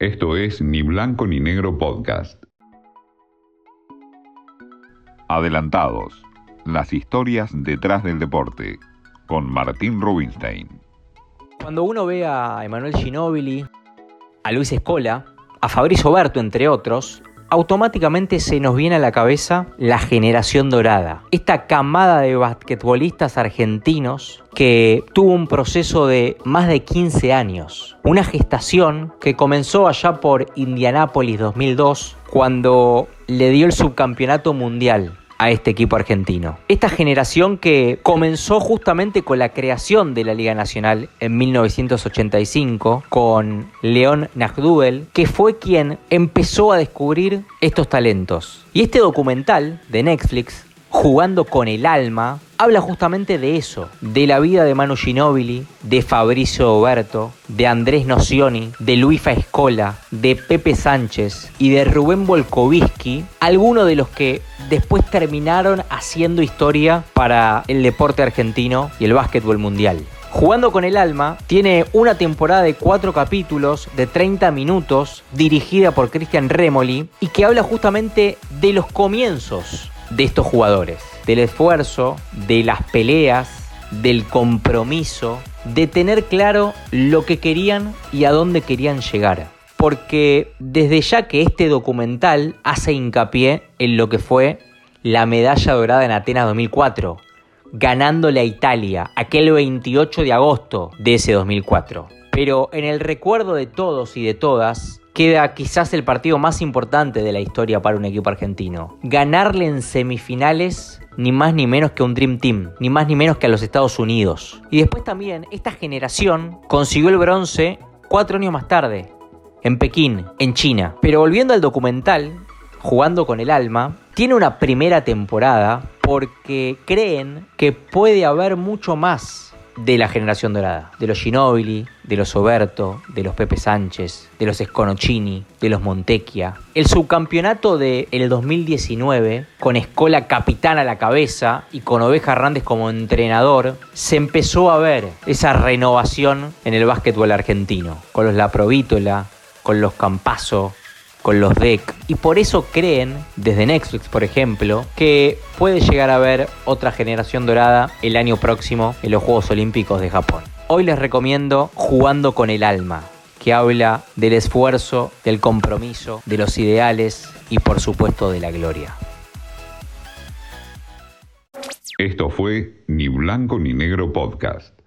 Esto es Ni Blanco ni Negro Podcast. Adelantados. Las historias detrás del deporte. Con Martín Rubinstein. Cuando uno ve a Emanuel Ginóbili, a Luis Escola, a Fabrizio Berto, entre otros, automáticamente se nos viene a la cabeza la generación dorada. Esta camada de basquetbolistas argentinos que tuvo un proceso de más de 15 años. Una gestación que comenzó allá por Indianápolis 2002, cuando le dio el subcampeonato mundial a este equipo argentino. Esta generación que comenzó justamente con la creación de la Liga Nacional en 1985 con León Nagduel, que fue quien empezó a descubrir estos talentos. Y este documental de Netflix jugando con el alma, habla justamente de eso, de la vida de Manu Ginóbili, de Fabricio Oberto, de Andrés Nocioni, de Luisa Escola, de Pepe Sánchez y de Rubén Volkovitsky, algunos de los que después terminaron haciendo historia para el deporte argentino y el básquetbol mundial. Jugando con el alma, tiene una temporada de cuatro capítulos de 30 minutos dirigida por Cristian Remoli y que habla justamente de los comienzos de estos jugadores, del esfuerzo, de las peleas, del compromiso, de tener claro lo que querían y a dónde querían llegar. Porque desde ya que este documental hace hincapié en lo que fue la medalla dorada en Atenas 2004, ganándole a Italia aquel 28 de agosto de ese 2004. Pero en el recuerdo de todos y de todas, queda quizás el partido más importante de la historia para un equipo argentino. Ganarle en semifinales ni más ni menos que un Dream Team, ni más ni menos que a los Estados Unidos. Y después también esta generación consiguió el bronce cuatro años más tarde, en Pekín, en China. Pero volviendo al documental, jugando con el alma, tiene una primera temporada porque creen que puede haber mucho más de la generación dorada, de los Ginóbili, de los Oberto, de los Pepe Sánchez, de los Sconocini, de los Montecchia. El subcampeonato del el 2019, con Escola capitán a la cabeza y con Oveja Hernández como entrenador, se empezó a ver esa renovación en el básquetbol argentino, con los La Provítola, con los Campazo, con los DEC. Y por eso creen, desde Netflix por ejemplo, que puede llegar a haber otra generación dorada el año próximo en los Juegos Olímpicos de Japón. Hoy les recomiendo Jugando con el Alma, que habla del esfuerzo, del compromiso, de los ideales y por supuesto de la gloria. Esto fue Ni Blanco ni Negro Podcast.